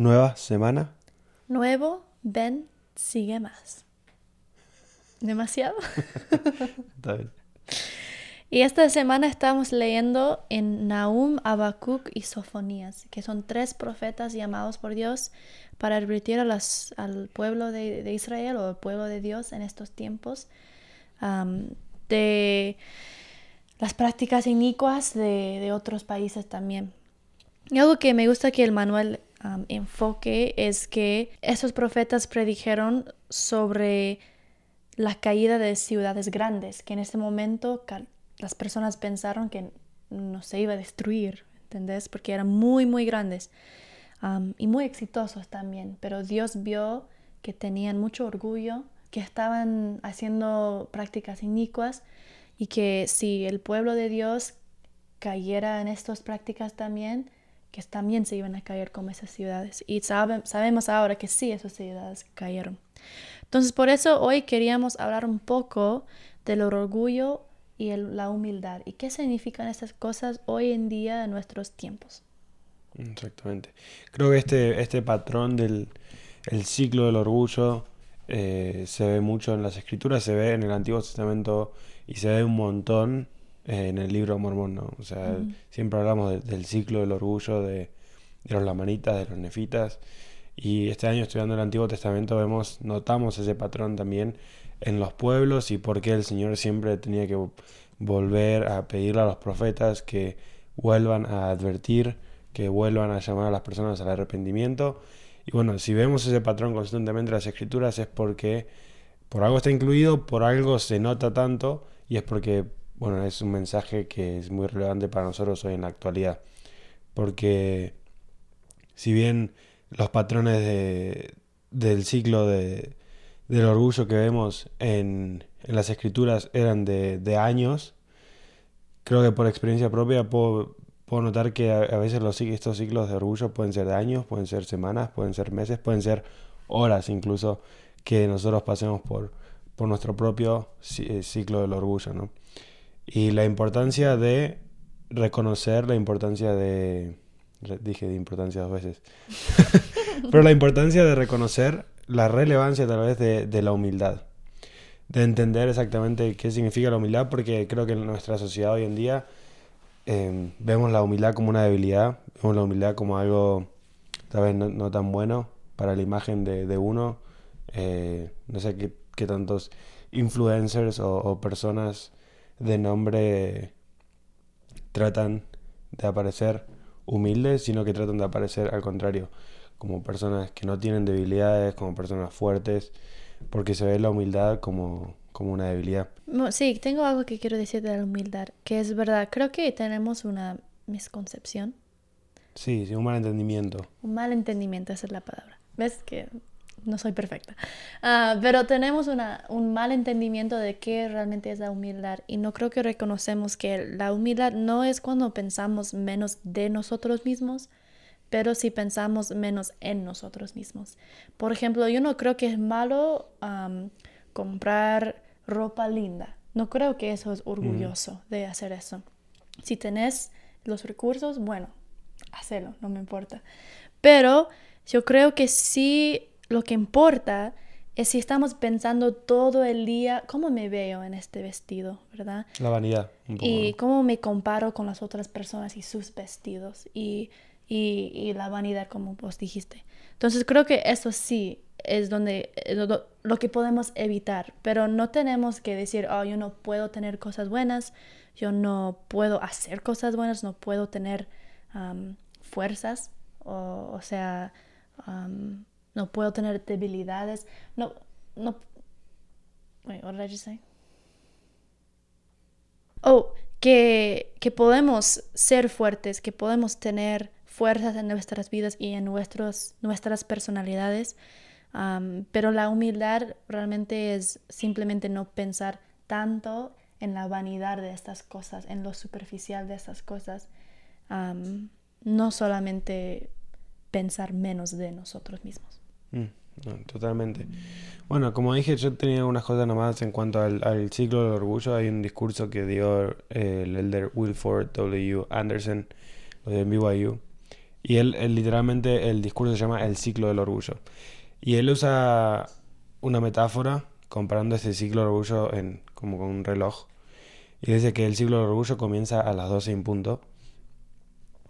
nueva semana. Nuevo, ven, sigue más. ¿Demasiado? Está bien. Y esta semana estamos leyendo en Nahum, Habacuc y Sofonías, que son tres profetas llamados por Dios para advertir a las, al pueblo de, de Israel o al pueblo de Dios en estos tiempos de las prácticas inicuas de, de otros países también. Y algo que me gusta que el manual enfoque es que esos profetas predijeron sobre la caída de ciudades grandes, que en ese momento las personas pensaron que no se iba a destruir, ¿entendés? Porque eran muy, muy grandes y muy exitosos también, pero Dios vio que tenían mucho orgullo, que estaban haciendo prácticas inicuas y que si el pueblo de Dios cayera en estas prácticas también, que también se iban a caer como esas ciudades. Y sabe- sabemos ahora que sí, esas ciudades cayeron. Entonces, por eso hoy queríamos hablar un poco del orgullo y el- la humildad y qué significan estas cosas hoy en día en nuestros tiempos. Exactamente. Creo que este, este patrón del el ciclo del orgullo eh, se ve mucho en las escrituras, se ve en el Antiguo Testamento y se ve un montón en el libro Mormón, ¿no? O sea, siempre hablamos de- del ciclo del orgullo de, de los lamanitas, de los nefitas. Y este año estudiando el Antiguo Testamento vemos, notamos ese patrón también en los pueblos y por qué el Señor siempre tenía que volver a pedirle a los profetas que vuelvan a advertir, que vuelvan a llamar a las personas al arrepentimiento. Y bueno, si vemos ese patrón constantemente en las escrituras es porque por algo está incluido, por algo se nota tanto y es porque, bueno, es un mensaje que es muy relevante para nosotros hoy en la actualidad. Porque si bien los patrones de, del ciclo de, del orgullo que vemos en, en las escrituras eran de, de años, creo que por experiencia propia puedo, notar que a, veces estos ciclos de orgullo pueden ser de años, pueden ser semanas, pueden ser meses, pueden ser horas incluso que nosotros pasemos por, por nuestro propio eh, ciclo del orgullo, ¿no? Y la importancia de reconocer la importancia de... Dije de importancia dos veces. Pero la importancia de reconocer la relevancia tal vez de, de la humildad. De entender exactamente qué significa la humildad, porque creo que en nuestra sociedad hoy en día eh, vemos la humildad como una debilidad, vemos la humildad como algo tal vez no, no tan bueno para la imagen de, de uno. Eh, no sé qué, qué tantos influencers o, o personas de nombre tratan de aparecer humildes, sino que tratan de aparecer al contrario, como personas que no tienen debilidades, como personas fuertes, porque se ve la humildad como, como una debilidad. Sí, tengo algo que quiero decir de la humildad, que es verdad, creo que tenemos una misconcepción, Sí, sí, un mal entendimiento. un mal entendimiento, esa es la palabra. ¿Ves que no soy perfecta? Ah, pero tenemos una, un mal entendimiento de qué realmente es la humildad y no creo que reconocemos que la humildad no es cuando pensamos menos de nosotros mismos, pero si pensamos menos en nosotros mismos. Por ejemplo, yo no creo que es malo comprar ropa linda. No creo que eso es orgulloso de hacer eso. Si tenés los recursos, bueno, hacelo, no me importa. Pero yo creo que sí lo que importa es si estamos pensando todo el día cómo me veo en este vestido, ¿verdad? La vanidad, un poco. Y ¿no? cómo me comparo con las otras personas y sus vestidos y, y, y la vanidad, como vos dijiste. Entonces creo que eso sí es donde eh, lo, lo que podemos evitar, pero no tenemos que decir, oh, yo no puedo tener cosas buenas, yo no puedo hacer cosas buenas, no puedo tener am, fuerzas, o, o sea, am, no puedo tener debilidades, no, no, wait, what did I just say? Oh, que, que podemos ser fuertes, que podemos tener fuerzas en nuestras vidas y en nuestros, nuestras personalidades, am, pero la humildad realmente es simplemente no pensar tanto en la vanidad de estas cosas, en lo superficial de estas cosas, am, no solamente pensar menos de nosotros mismos. Mm, totalmente. Bueno, como dije, yo tenía unas cosas nomás en cuanto al, ciclo del orgullo. Hay un discurso que dio eh, el elder Wilford W. Anderson, de BYU, Y él, él, literalmente, el discurso se llama El ciclo del orgullo. Y él usa una metáfora comparando este ciclo del orgullo en, como con un reloj. Y dice que el ciclo del orgullo comienza a las 12 en punto,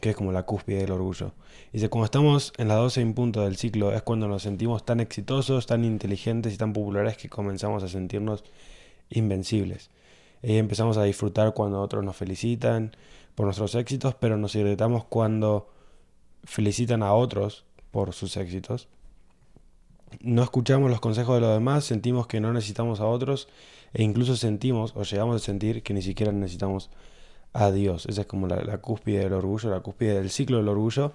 que es como la cúspide del orgullo. Dice, cuando estamos en las 12 en punto del ciclo es cuando nos sentimos tan exitosos, tan inteligentes y tan populares que comenzamos a sentirnos invencibles. Y empezamos a disfrutar cuando otros nos felicitan por nuestros éxitos, pero nos irritamos cuando felicitan a otros por sus éxitos. No escuchamos los consejos de los demás, sentimos que no necesitamos a otros e incluso sentimos o llegamos a sentir que ni siquiera necesitamos a Dios. Esa es como la, cúspide del orgullo, la cúspide del ciclo del orgullo.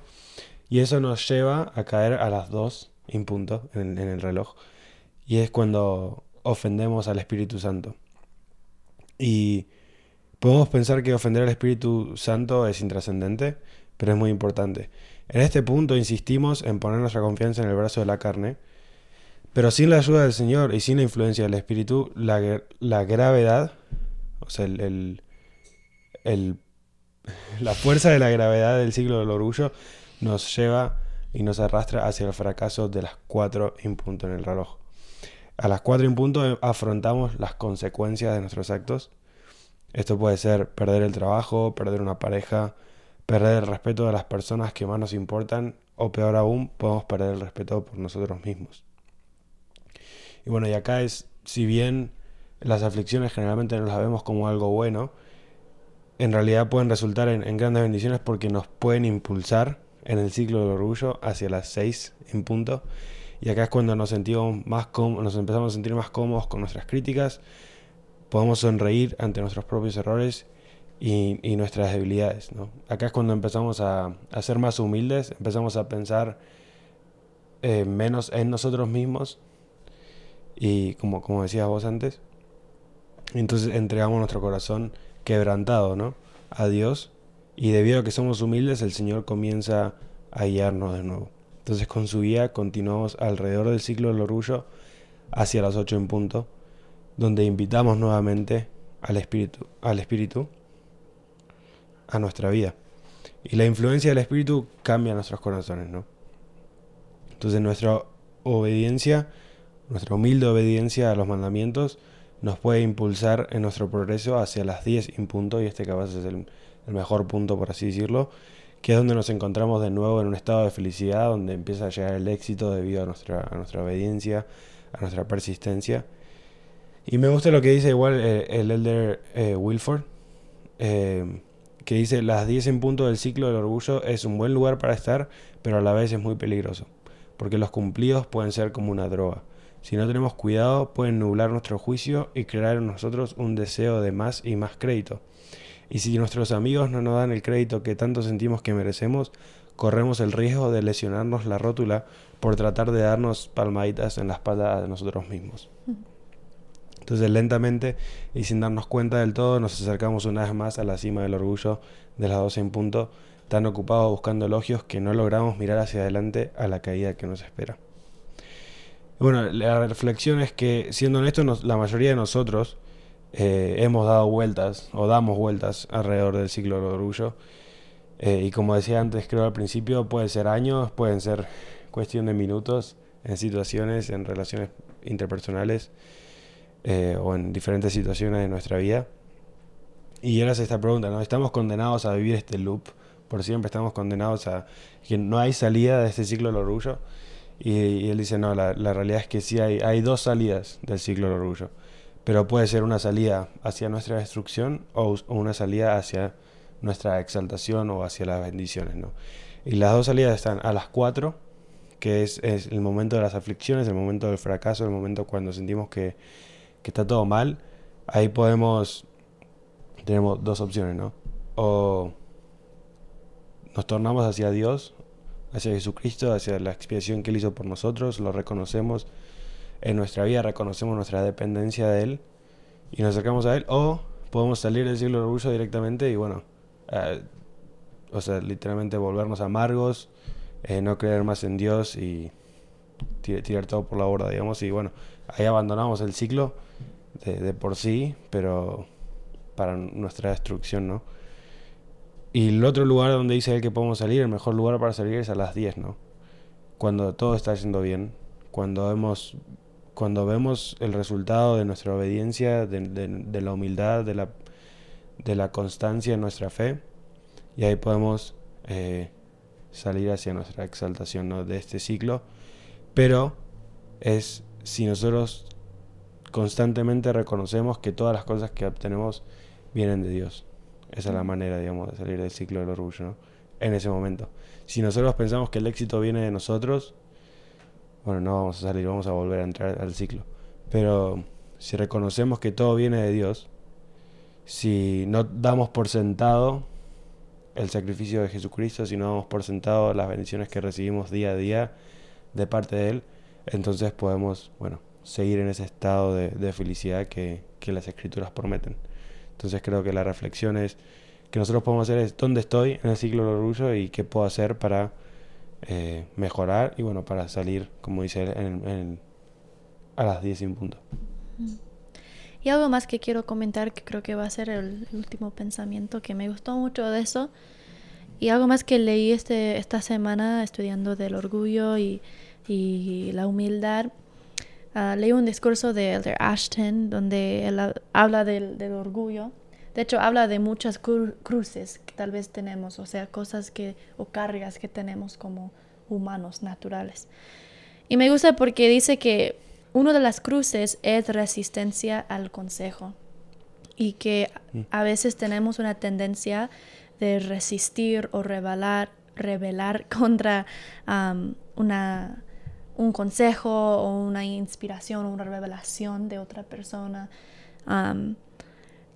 Y eso nos lleva a caer a las dos en punto en el reloj. Y es cuando ofendemos al Espíritu Santo. Y podemos pensar que ofender al Espíritu Santo es intrascendente, pero es muy importante. En este punto insistimos en poner nuestra confianza en el brazo de la carne, pero sin la ayuda del Señor y sin la influencia del Espíritu, la, la gravedad, o sea, el, la fuerza de la gravedad del ciclo del orgullo nos lleva y nos arrastra hacia el fracaso de las cuatro en punto en el reloj. A las cuatro en punto afrontamos las consecuencias de nuestros actos. Esto puede ser perder el trabajo, perder una pareja, perder el respeto de las personas que más nos importan o peor aún, podemos perder el respeto por nosotros mismos. Y bueno, y acá es, si bien las aflicciones generalmente no las vemos como algo bueno, en realidad pueden resultar en, grandes bendiciones porque nos pueden impulsar en el ciclo del orgullo hacia las seis en punto y acá es cuando nos sentimos más nos empezamos a sentir más cómodos con nuestras críticas, podemos sonreír ante nuestros propios errores y, nuestras debilidades. ¿no? Acá es cuando empezamos a, ser más humildes, empezamos a pensar eh, menos en nosotros mismos y como, como decías vos antes, entonces entregamos nuestro corazón quebrantado ¿no? a Dios y debido a que somos humildes el Señor comienza a guiarnos de nuevo. Entonces con su guía continuamos alrededor del ciclo del orgullo hacia las 8 en punto, donde invitamos nuevamente al Espíritu, al Espíritu a nuestra vida. Y la influencia del Espíritu cambia nuestros corazones, ¿no? Entonces nuestra obediencia, nuestra humilde obediencia a los mandamientos, nos puede impulsar en nuestro progreso hacia las 10 en punto, y este capaz es el, mejor punto, por así decirlo, que es donde nos encontramos de nuevo en un estado de felicidad, donde empieza a llegar el éxito debido a nuestra, nuestra obediencia, a nuestra persistencia. Y me gusta lo que dice igual eh, el elder eh, Wilford, eh, que dice, las 10 en punto del ciclo del orgullo es un buen lugar para estar, pero a la vez es muy peligroso, porque los cumplidos pueden ser como una droga. Si no tenemos cuidado, pueden nublar nuestro juicio y crear en nosotros un deseo de más y más crédito. Y si nuestros amigos no nos dan el crédito que tanto sentimos que merecemos, corremos el riesgo de lesionarnos la rótula por tratar de darnos palmaditas en la espalda de nosotros mismos. Entonces lentamente y sin darnos cuenta del todo nos acercamos una vez más a la cima del orgullo de las 12 en punto, tan ocupados buscando elogios que no logramos mirar hacia adelante a la caída que nos espera. Bueno, la reflexión es que, siendo honestos, la mayoría de nosotros eh, hemos dado vueltas o damos vueltas alrededor del ciclo del orgullo. Eh, y como decía antes, creo al principio, pueden ser años, pueden ser cuestión de minutos en situaciones, en relaciones interpersonales eh, o en diferentes situaciones de nuestra vida. Y hace esta pregunta, ¿no? ¿Estamos condenados a vivir este loop? Por siempre estamos condenados a que no hay salida de este ciclo del orgullo. Y, él dice, no, la, la, realidad es que sí hay, hay dos salidas del ciclo del orgullo pero puede ser una salida hacia nuestra destrucción o, una salida hacia nuestra exaltación o hacia las bendiciones. ¿no? Y las dos salidas están a las cuatro, que es, el momento de las aflicciones, el momento del fracaso, el momento cuando sentimos que, que está todo mal. Ahí podemos, tenemos dos opciones, ¿no? O nos tornamos hacia Dios, hacia Jesucristo, hacia la expiación que Él hizo por nosotros, lo reconocemos en nuestra vida reconocemos nuestra dependencia de Él y nos acercamos a Él, o podemos salir del siglo orgullo directamente y bueno, eh, o sea, literalmente volvernos amargos, eh, no creer más en Dios y tirar todo por la borda, digamos, y bueno, ahí abandonamos el ciclo de, por sí, pero para nuestra destrucción, ¿no? Y el otro lugar donde dice él que podemos salir, el mejor lugar para salir es a las 10, ¿no? Cuando todo está yendo bien, cuando vemos, cuando vemos el resultado de nuestra obediencia, de, la humildad, de la, constancia en nuestra fe, y ahí podemos eh, salir hacia nuestra exaltación de este ciclo. Pero es si nosotros constantemente reconocemos que todas las cosas que obtenemos vienen de Dios. Esa es la manera, digamos, de salir del ciclo del orgullo, ¿no? En ese momento. Si nosotros pensamos que el éxito viene de nosotros, bueno, no vamos a salir, vamos a volver a entrar al ciclo. Pero si reconocemos que todo viene de Dios, si no damos por sentado el sacrificio de Jesucristo, si no damos por sentado las bendiciones que recibimos día a día de parte de Él, entonces podemos, bueno, seguir en ese estado de, felicidad que, que las escrituras prometen. Entonces creo que la reflexión es que nosotros podemos hacer es dónde estoy en el ciclo del orgullo y qué puedo hacer para eh, mejorar y bueno, para salir, como dice en, a las 10 sin punto. Y algo más que quiero comentar, que creo que va a ser el último pensamiento, que me gustó mucho de eso. Y algo más que leí este, esta semana estudiando del orgullo y, y la humildad Ah, leí un discurso de Elder Ashton donde él habla del, orgullo. De hecho, habla de muchas cruces que tal vez tenemos, o sea, cosas que o cargas que tenemos como humanos naturales. Y me gusta porque dice que una de las cruces es resistencia al consejo y que mm. a veces tenemos una tendencia de resistir o rebelar, rebelar contra una un consejo o una inspiración o una revelación de otra persona.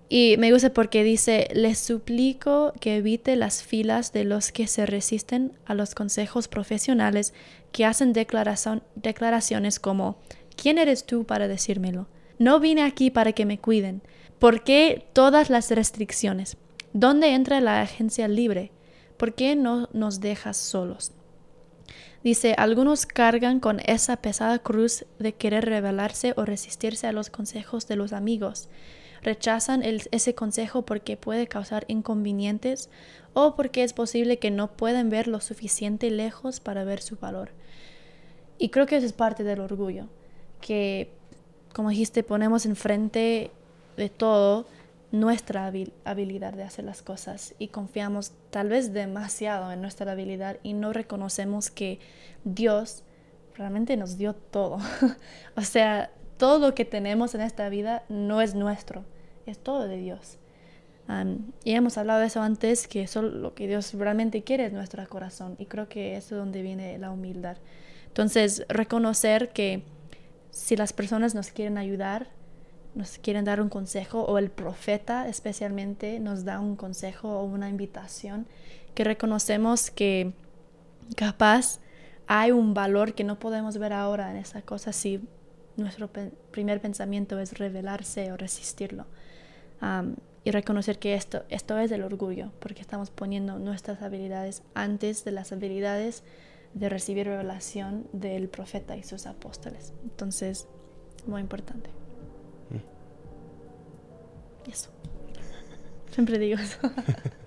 y me gusta porque dice, les suplico que evite las filas de los que se resisten a los consejos profesionales que hacen declaraciones como, ¿quién eres tú para decírmelo? No vine aquí para que me cuiden. ¿Por qué todas las restricciones? ¿Dónde entra la agencia libre? ¿Por qué no nos dejas solos? Dice, algunos cargan con esa pesada cruz de querer rebelarse o resistirse a los consejos de los amigos. Rechazan ese consejo porque puede causar inconvenientes o porque es posible que no pueden ver lo suficiente lejos para ver su valor. Y creo que eso es parte del orgullo, que, como dijiste, ponemos enfrente de todo nuestra habilidad de hacer las cosas y confiamos tal vez demasiado en nuestra habilidad y no reconocemos que Dios realmente nos dio todo. o sea, todo lo que tenemos en esta vida no es nuestro, es todo de Dios. y hemos hablado de eso antes, que eso lo que Dios realmente quiere es nuestro corazón y creo que es donde viene la humildad. Entonces, reconocer que si las personas nos quieren ayudar, nos quieren dar un consejo o el profeta especialmente nos da un consejo o una invitación que reconocemos que capaz hay un valor que no podemos ver ahora en esa cosa si nuestro primer pensamiento es revelarse o resistirlo. y reconocer que esto, esto es el orgullo, porque estamos poniendo nuestras habilidades antes de las habilidades de recibir revelación del profeta y sus apóstoles. Entonces, muy importante. Eso. Siempre digo eso.